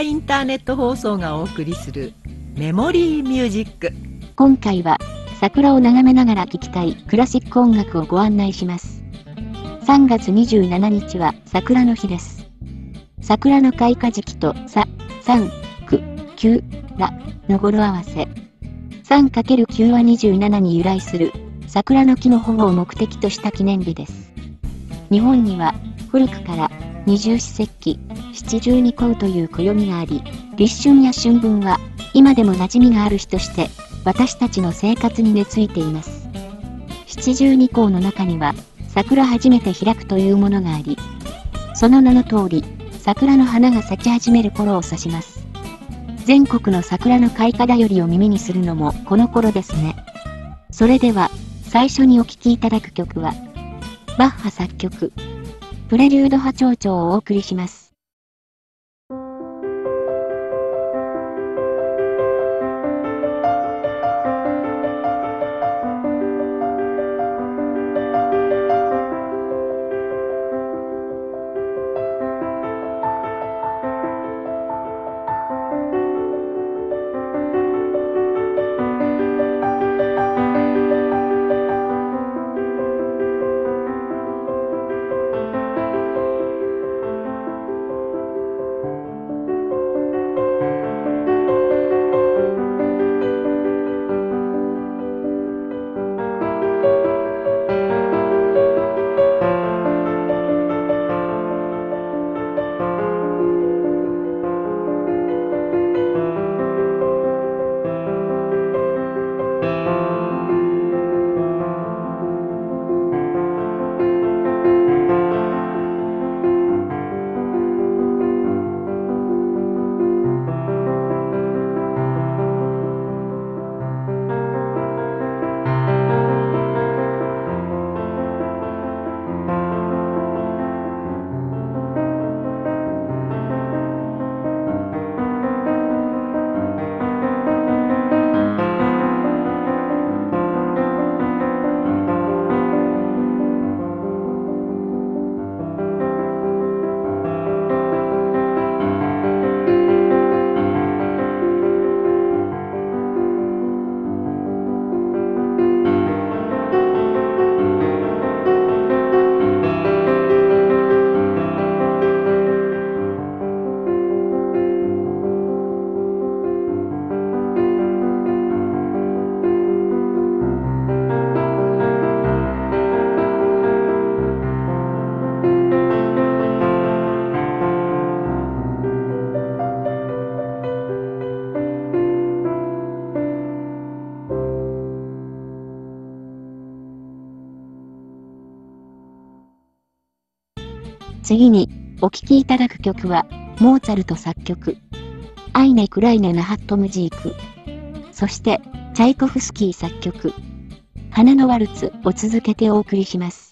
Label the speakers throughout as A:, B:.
A: インターネット放送がお送りするメモリーミュージック。
B: 今回は桜を眺めながら聴きたいクラシック音楽をご案内します。3月27日は桜の日です。桜の開花時期とさ、3、9、9らの語呂合わせ。3×9 は27に由来する桜の木の保護を目的とした記念日です。日本には古くから二十四節気、七十二候という暦があり、立春や春分は、今でも馴染みがある日として、私たちの生活に根付いています。七十二候の中には、桜初めて開くというものがあり、その名の通り、桜の花が咲き始める頃を指します。全国の桜の開花だよりを耳にするのもこの頃ですね。それでは、最初にお聴きいただく曲は、バッハ作曲、プレリュード波長長をお送りします。次に、お聴きいただく曲は、モーツァルト作曲、アイネ・クライネ・ナハット・ムジーク、そして、チャイコフスキー作曲、花のワルツを続けてお送りします。
A: 「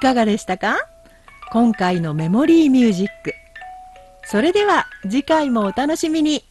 A: いかがでしたか？今回のメモリーミュージック。それでは次回もお楽しみに。